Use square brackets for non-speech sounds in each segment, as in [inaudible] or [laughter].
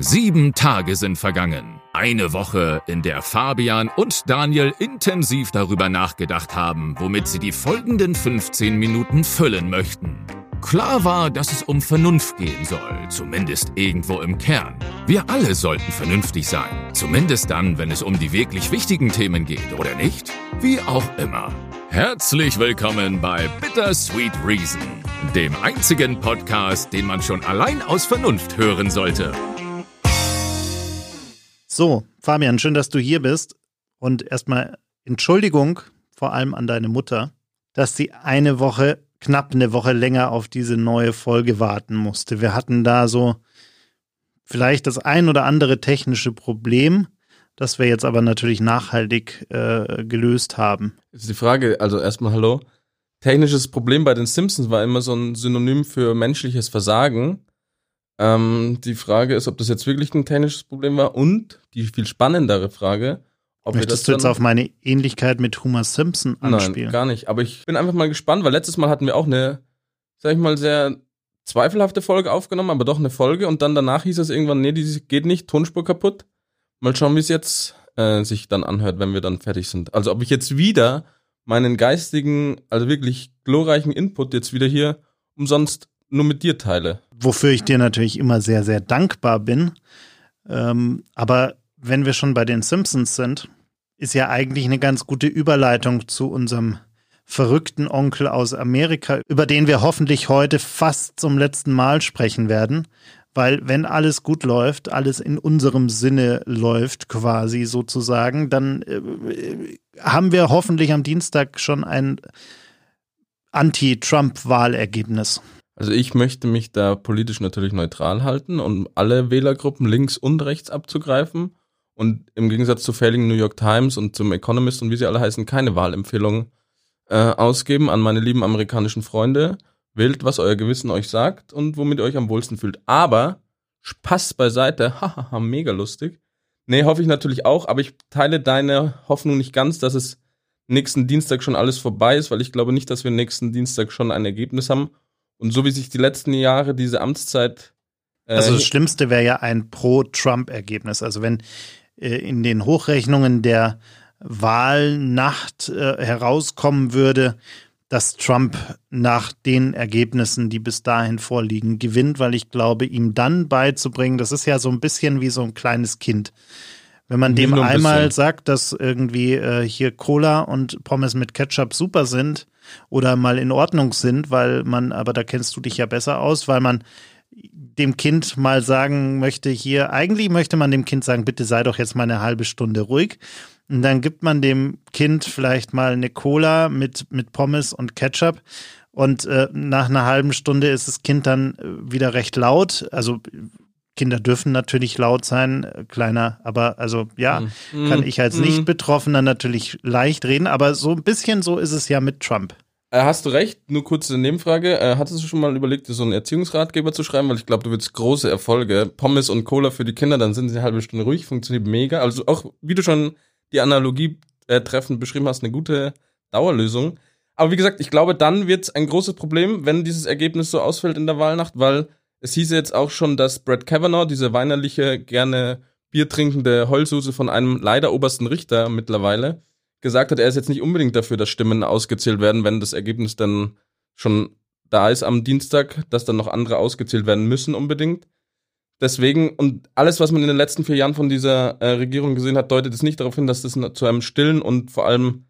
Sieben Tage sind vergangen. Eine Woche, in der Fabian und Daniel intensiv darüber nachgedacht haben, womit sie die folgenden 15 Minuten füllen möchten. Klar war, dass es um Vernunft gehen soll, zumindest irgendwo im Kern. Wir alle sollten vernünftig sein, zumindest dann, wenn es um die wirklich wichtigen Themen geht, oder nicht? Wie auch immer. Herzlich willkommen bei Bittersweet Reason, dem einzigen Podcast, den man schon allein aus Vernunft hören sollte. So, Fabian, schön, dass du hier bist. Und erstmal Entschuldigung, vor allem an deine Mutter, dass sie eine Woche, knapp eine Woche länger auf diese neue Folge warten musste. Wir hatten da so vielleicht das ein oder andere technische Problem, das wir jetzt aber natürlich nachhaltig äh, gelöst haben. Ist die Frage, also erstmal hallo. Technisches Problem bei den Simpsons war immer so ein Synonym für menschliches Versagen. Ähm, die Frage ist, ob das jetzt wirklich ein technisches Problem war und die viel spannendere Frage, ob Möchtest du jetzt auf meine Ähnlichkeit mit Homer Simpson anspielen? Nein, gar nicht. Aber ich bin einfach mal gespannt, weil letztes Mal hatten wir auch eine, sag ich mal, sehr zweifelhafte Folge aufgenommen, aber doch eine Folge und dann danach hieß es irgendwann, nee, die geht nicht, Tonspur kaputt. Mal schauen, wie es jetzt äh, sich dann anhört, wenn wir dann fertig sind. Also ob ich jetzt wieder meinen geistigen, also wirklich glorreichen Input jetzt wieder hier umsonst nur mit dir teile. Wofür ich dir natürlich immer sehr, sehr dankbar bin. Ähm, aber wenn wir schon bei den Simpsons sind, ist ja eigentlich eine ganz gute Überleitung zu unserem verrückten Onkel aus Amerika, über den wir hoffentlich heute fast zum letzten Mal sprechen werden. Weil wenn alles gut läuft, alles in unserem Sinne läuft quasi sozusagen, dann äh, haben wir hoffentlich am Dienstag schon ein Anti-Trump-Wahlergebnis. Also ich möchte mich da politisch natürlich neutral halten, um alle Wählergruppen links und rechts abzugreifen und im Gegensatz zu Failing New York Times und zum Economist und wie sie alle heißen, keine Wahlempfehlungen äh, ausgeben an meine lieben amerikanischen Freunde. Wählt, was euer Gewissen euch sagt und womit ihr euch am wohlsten fühlt. Aber Spaß beiseite, [laughs] hahaha, mega lustig. Nee, hoffe ich natürlich auch, aber ich teile deine Hoffnung nicht ganz, dass es nächsten Dienstag schon alles vorbei ist, weil ich glaube nicht, dass wir nächsten Dienstag schon ein Ergebnis haben und so wie sich die letzten Jahre diese Amtszeit. Äh, also das Schlimmste wäre ja ein Pro-Trump-Ergebnis. Also wenn äh, in den Hochrechnungen der Wahlnacht äh, herauskommen würde, dass Trump nach den Ergebnissen, die bis dahin vorliegen, gewinnt, weil ich glaube, ihm dann beizubringen, das ist ja so ein bisschen wie so ein kleines Kind. Wenn man dem einmal sagt, dass irgendwie äh, hier Cola und Pommes mit Ketchup super sind, oder mal in Ordnung sind, weil man, aber da kennst du dich ja besser aus, weil man dem Kind mal sagen möchte, hier, eigentlich möchte man dem Kind sagen, bitte sei doch jetzt mal eine halbe Stunde ruhig. Und dann gibt man dem Kind vielleicht mal eine Cola mit, mit Pommes und Ketchup. Und äh, nach einer halben Stunde ist das Kind dann äh, wieder recht laut. Also Kinder dürfen natürlich laut sein, äh, kleiner, aber also ja, mm. kann ich als mm. Nicht-Betroffener natürlich leicht reden, aber so ein bisschen so ist es ja mit Trump. Äh, hast du recht, nur kurze Nebenfrage. Äh, hattest du schon mal überlegt, dir so einen Erziehungsratgeber zu schreiben? Weil ich glaube, du willst große Erfolge. Pommes und Cola für die Kinder, dann sind sie eine halbe Stunde ruhig, funktioniert mega. Also auch, wie du schon die Analogie äh, treffend beschrieben hast, eine gute Dauerlösung. Aber wie gesagt, ich glaube, dann wird es ein großes Problem, wenn dieses Ergebnis so ausfällt in der Wahlnacht, weil es hieß jetzt auch schon, dass Brett Kavanaugh, diese weinerliche, gerne Bier trinkende Heulsuse von einem leider obersten Richter mittlerweile, gesagt hat, er ist jetzt nicht unbedingt dafür, dass Stimmen ausgezählt werden, wenn das Ergebnis dann schon da ist am Dienstag, dass dann noch andere ausgezählt werden müssen unbedingt. Deswegen, und alles, was man in den letzten vier Jahren von dieser äh, Regierung gesehen hat, deutet es nicht darauf hin, dass das zu einem stillen und vor allem,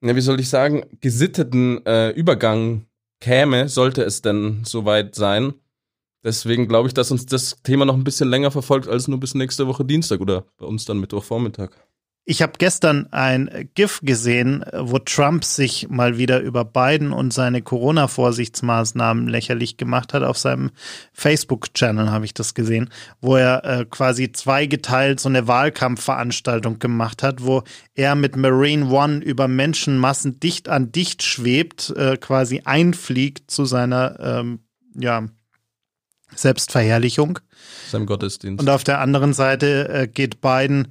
ja, wie soll ich sagen, gesitteten äh, Übergang käme, sollte es denn soweit sein. Deswegen glaube ich, dass uns das Thema noch ein bisschen länger verfolgt als nur bis nächste Woche Dienstag oder bei uns dann Mittwochvormittag. Ich habe gestern ein GIF gesehen, wo Trump sich mal wieder über Biden und seine Corona-Vorsichtsmaßnahmen lächerlich gemacht hat. Auf seinem Facebook-Channel habe ich das gesehen, wo er äh, quasi zweigeteilt so eine Wahlkampfveranstaltung gemacht hat, wo er mit Marine One über Menschenmassen dicht an dicht schwebt, äh, quasi einfliegt zu seiner ähm, ja, Selbstverherrlichung. Seinem Gottesdienst. Und auf der anderen Seite äh, geht Biden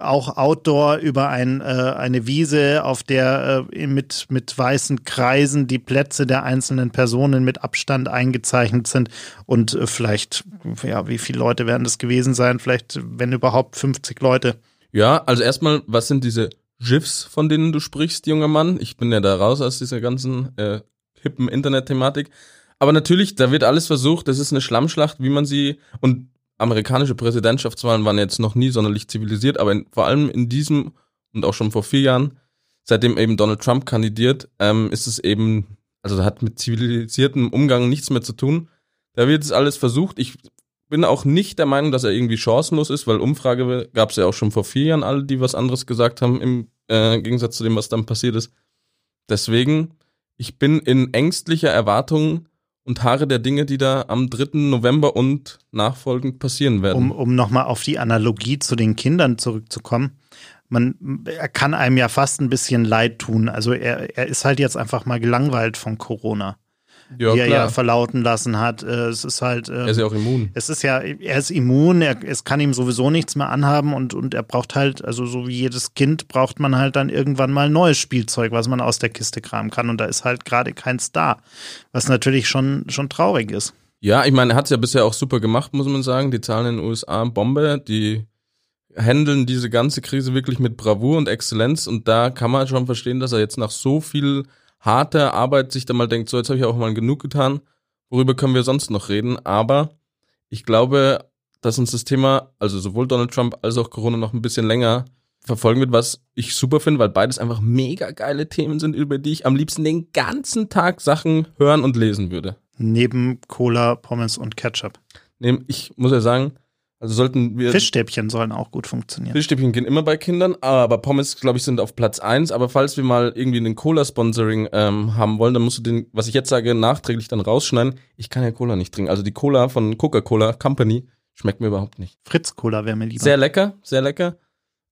auch Outdoor über ein, äh, eine Wiese, auf der äh, mit, mit weißen Kreisen die Plätze der einzelnen Personen mit Abstand eingezeichnet sind. Und äh, vielleicht, ja, wie viele Leute werden das gewesen sein? Vielleicht, wenn überhaupt, 50 Leute. Ja, also erstmal, was sind diese GIFs, von denen du sprichst, junger Mann? Ich bin ja da raus aus dieser ganzen äh, hippen Internet-Thematik. Aber natürlich, da wird alles versucht. Das ist eine Schlammschlacht, wie man sie und amerikanische Präsidentschaftswahlen waren jetzt noch nie sonderlich zivilisiert, aber in, vor allem in diesem und auch schon vor vier Jahren, seitdem eben Donald Trump kandidiert, ähm, ist es eben, also hat mit zivilisiertem Umgang nichts mehr zu tun. Da wird es alles versucht. Ich bin auch nicht der Meinung, dass er irgendwie chancenlos ist, weil Umfrage gab es ja auch schon vor vier Jahren alle, die was anderes gesagt haben, im äh, Gegensatz zu dem, was dann passiert ist. Deswegen, ich bin in ängstlicher Erwartung und Haare der Dinge, die da am 3. November und nachfolgend passieren werden. Um, um nochmal auf die Analogie zu den Kindern zurückzukommen. Man, er kann einem ja fast ein bisschen leid tun. Also er, er ist halt jetzt einfach mal gelangweilt von Corona ja, die er klar. ja verlauten lassen hat. Äh, es ist halt. er ist ja auch immun. Es ist ja, er ist immun, er, es kann ihm sowieso nichts mehr anhaben und, und er braucht halt, also so wie jedes Kind, braucht man halt dann irgendwann mal neues Spielzeug, was man aus der Kiste kramen kann. Und da ist halt gerade keins da. Was natürlich schon, schon traurig ist. Ja, ich meine, er hat es ja bisher auch super gemacht, muss man sagen. Die Zahlen in den USA Bombe, die handeln diese ganze Krise wirklich mit Bravour und Exzellenz und da kann man schon verstehen, dass er jetzt nach so viel harte Arbeit sich dann mal denkt, so jetzt habe ich auch mal genug getan, worüber können wir sonst noch reden? Aber ich glaube, dass uns das Thema, also sowohl Donald Trump als auch Corona noch ein bisschen länger verfolgen wird, was ich super finde, weil beides einfach mega geile Themen sind, über die ich am liebsten den ganzen Tag Sachen hören und lesen würde. Neben Cola, Pommes und Ketchup. Ich muss ja sagen, also sollten wir. Fischstäbchen sollen auch gut funktionieren. Fischstäbchen gehen immer bei Kindern, aber Pommes, glaube ich, sind auf Platz eins. Aber falls wir mal irgendwie einen Cola-Sponsoring ähm, haben wollen, dann musst du den, was ich jetzt sage, nachträglich dann rausschneiden. Ich kann ja Cola nicht trinken. Also die Cola von Coca-Cola Company schmeckt mir überhaupt nicht. Fritz-Cola wäre mir lieber. Sehr lecker, sehr lecker.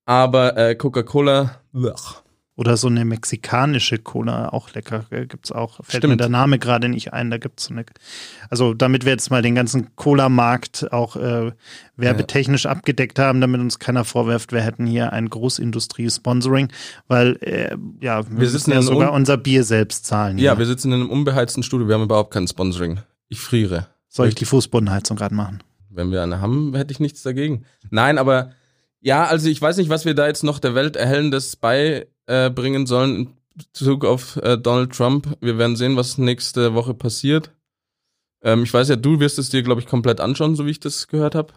Aber äh, Coca-Cola, oder so eine mexikanische Cola, auch lecker, gibt's auch. Fällt Stimmt. mir der Name gerade nicht ein, da gibt's so eine. Also damit wir jetzt mal den ganzen Cola-Markt auch äh, werbetechnisch ja. abgedeckt haben, damit uns keiner vorwirft, wir hätten hier ein Großindustrie-Sponsoring, weil äh, ja, wir, wir sitzen ja sogar unser Bier selbst zahlen. Ja, hier. wir sitzen in einem unbeheizten Studio, wir haben überhaupt kein Sponsoring. Ich friere. Soll ich die Fußbodenheizung gerade machen? Wenn wir eine haben, hätte ich nichts dagegen. Nein, aber ja, also ich weiß nicht, was wir da jetzt noch der Welt erhellendes bei äh, bringen sollen in Bezug auf äh, Donald Trump. Wir werden sehen, was nächste Woche passiert. Ähm, ich weiß ja, du wirst es dir, glaube ich, komplett anschauen, so wie ich das gehört habe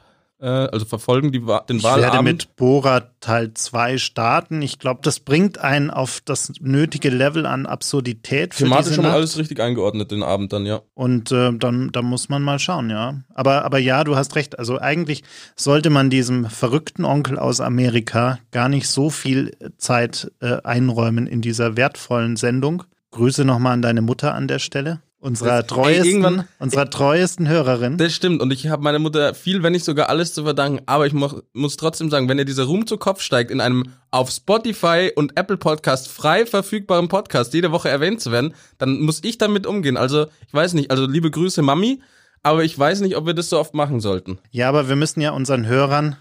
also verfolgen die, den ich Wahlabend. Ich werde mit Bora Teil 2 starten. Ich glaube, das bringt einen auf das nötige Level an Absurdität. Für Thematisch schon mal alles richtig eingeordnet, den Abend dann, ja. Und äh, dann, dann muss man mal schauen, ja. Aber, aber ja, du hast recht. Also eigentlich sollte man diesem verrückten Onkel aus Amerika gar nicht so viel Zeit äh, einräumen in dieser wertvollen Sendung. Grüße nochmal an deine Mutter an der Stelle. Unserer treuesten, ey, unserer treuesten Hörerin. Das stimmt. Und ich habe meiner Mutter viel, wenn nicht sogar alles zu verdanken. Aber ich mo muss trotzdem sagen, wenn ihr dieser Ruhm zu Kopf steigt, in einem auf Spotify und Apple Podcast frei verfügbaren Podcast jede Woche erwähnt zu werden, dann muss ich damit umgehen. Also, ich weiß nicht. Also, liebe Grüße, Mami. Aber ich weiß nicht, ob wir das so oft machen sollten. Ja, aber wir müssen ja unseren Hörern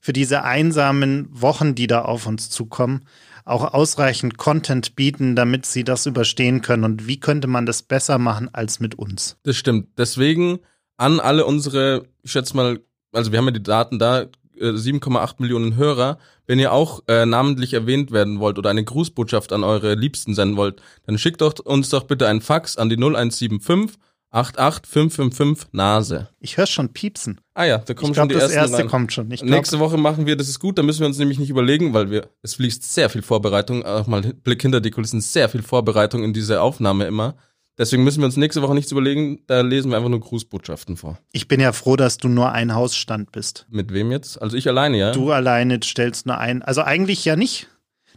für diese einsamen Wochen, die da auf uns zukommen, auch ausreichend Content bieten, damit sie das überstehen können. Und wie könnte man das besser machen als mit uns? Das stimmt. Deswegen an alle unsere, ich schätze mal, also wir haben ja die Daten da, 7,8 äh, Millionen Hörer. Wenn ihr auch äh, namentlich erwähnt werden wollt oder eine Grußbotschaft an eure Liebsten senden wollt, dann schickt doch uns doch bitte einen Fax an die 0175 88555 Nase. Ich höre schon piepsen. Ah ja, da kommt ich glaub, schon die das erste rein. kommt schon. Ich glaub, Nächste Woche machen wir, das ist gut, da müssen wir uns nämlich nicht überlegen, weil wir, es fließt sehr viel Vorbereitung, auch mal Blick hinter die Kulissen, sehr viel Vorbereitung in diese Aufnahme immer. Deswegen müssen wir uns nächste Woche nichts überlegen, da lesen wir einfach nur Grußbotschaften vor. Ich bin ja froh, dass du nur ein Hausstand bist. Mit wem jetzt? Also ich alleine, ja? Du alleine stellst nur ein. Also eigentlich ja nicht.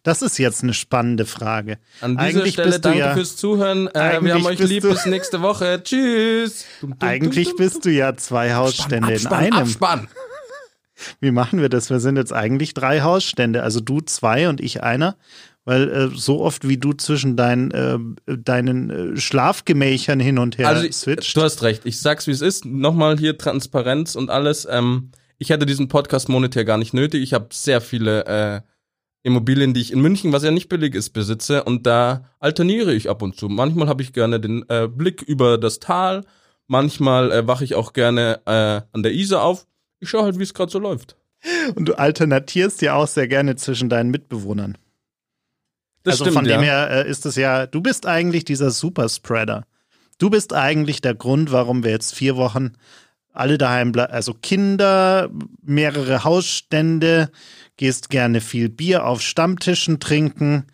Das ist jetzt eine spannende Frage. An dieser eigentlich Stelle danke ja, fürs Zuhören. Äh, wir haben euch lieb bis nächste Woche. Tschüss. Eigentlich bist du ja zwei Hausstände Abspann, in einem. Abspann. [laughs] Wie machen wir das? Wir sind jetzt eigentlich drei Hausstände. Also du zwei und ich einer. Weil äh, so oft wie du zwischen dein, äh, deinen äh, Schlafgemächern hin und her also, switcht. Du hast recht. Ich sag's wie es ist. Nochmal hier Transparenz und alles. Ähm, ich hätte diesen Podcast monetär gar nicht nötig. Ich habe sehr viele äh, Immobilien, die ich in München, was ja nicht billig ist, besitze und da alterniere ich ab und zu. Manchmal habe ich gerne den äh, Blick über das Tal, manchmal äh, wache ich auch gerne äh, an der Isar auf. Ich schaue halt, wie es gerade so läuft. Und du alternatierst ja auch sehr gerne zwischen deinen Mitbewohnern. Das also stimmt, von dem ja. her äh, ist es ja, du bist eigentlich dieser Superspreader. Du bist eigentlich der Grund, warum wir jetzt vier Wochen alle daheim bleiben. Also Kinder, mehrere Hausstände, gehst gerne viel Bier auf Stammtischen trinken.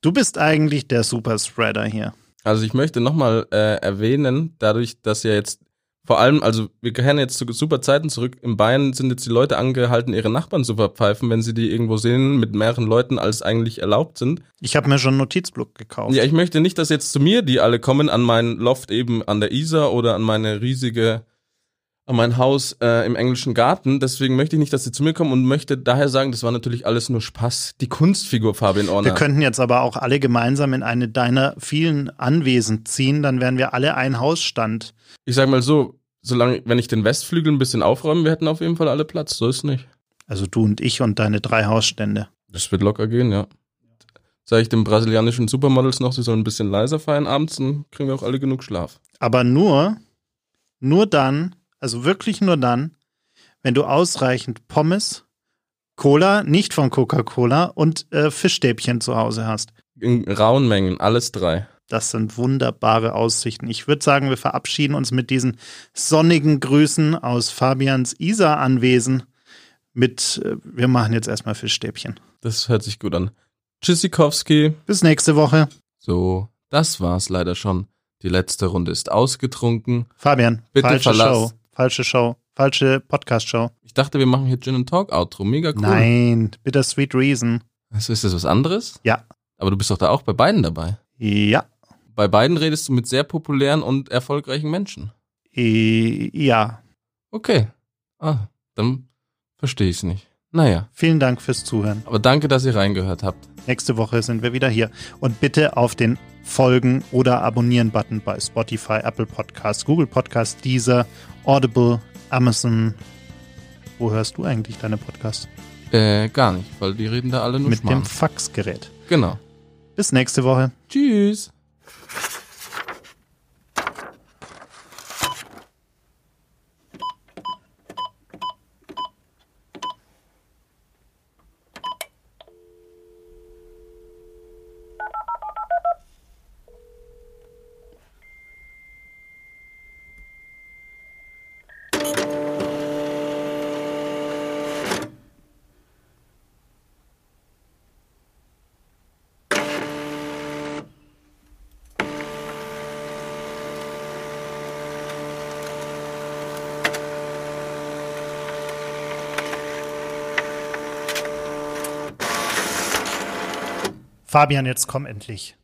Du bist eigentlich der Superspreader hier. Also ich möchte nochmal äh, erwähnen, dadurch, dass ja jetzt vor allem, also wir kehren jetzt zu super Zeiten zurück. In Bayern sind jetzt die Leute angehalten, ihre Nachbarn zu verpfeifen, wenn sie die irgendwo sehen mit mehreren Leuten, als eigentlich erlaubt sind. Ich habe mir schon einen Notizblock gekauft. Ja, ich möchte nicht, dass jetzt zu mir die alle kommen an mein Loft eben an der Isar oder an meine riesige, mein Haus äh, im englischen Garten. Deswegen möchte ich nicht, dass sie zu mir kommen und möchte daher sagen, das war natürlich alles nur Spaß. Die Kunstfigur Fabian Orner. Wir könnten jetzt aber auch alle gemeinsam in eine deiner vielen Anwesen ziehen, dann wären wir alle ein Hausstand. ich sag mal so, solange, wenn ich den Westflügel ein bisschen aufräume, wir hätten auf jeden Fall alle Platz. So ist nicht. Also du und ich und deine drei Hausstände. Das wird locker gehen, ja. Sag ich den brasilianischen Supermodels noch, sie sollen ein bisschen leiser feiern abends, dann kriegen wir auch alle genug Schlaf. Aber nur, nur dann, also wirklich nur dann, wenn du ausreichend Pommes, Cola, nicht von Coca-Cola und äh, Fischstäbchen zu Hause hast. In rauen Mengen, alles drei. Das sind wunderbare Aussichten. Ich würde sagen, wir verabschieden uns mit diesen sonnigen Grüßen aus Fabians Isar-Anwesen. Mit, äh, wir machen jetzt erstmal Fischstäbchen. Das hört sich gut an. Tschüssikowski. Bis nächste Woche. So, das war's leider schon. Die letzte Runde ist ausgetrunken. Fabian, Bitte verlass. Show. Falsche Show. Falsche Podcast-Show. Ich dachte, wir machen hier Gin and Talk Outro. Mega cool. Nein, Bittersweet Reason. Also ist das was anderes? Ja. Aber du bist doch da auch bei beiden dabei. Ja. Bei beiden redest du mit sehr populären und erfolgreichen Menschen. Ja. Okay. Ah, dann verstehe ich es nicht. Naja, Vielen Dank fürs Zuhören. aber danke, dass ihr reingehört habt. Nächste Woche sind wir wieder hier. Und bitte auf den Folgen- oder Abonnieren-Button bei Spotify, Apple Podcasts, Google Podcasts, Deezer, Audible, Amazon. Wo hörst du eigentlich deine Podcasts? Äh, gar nicht, weil die reden da alle nur Mit Schmarrn. dem Faxgerät. Genau. Bis nächste Woche. Tschüss. Fabian, jetzt komm endlich.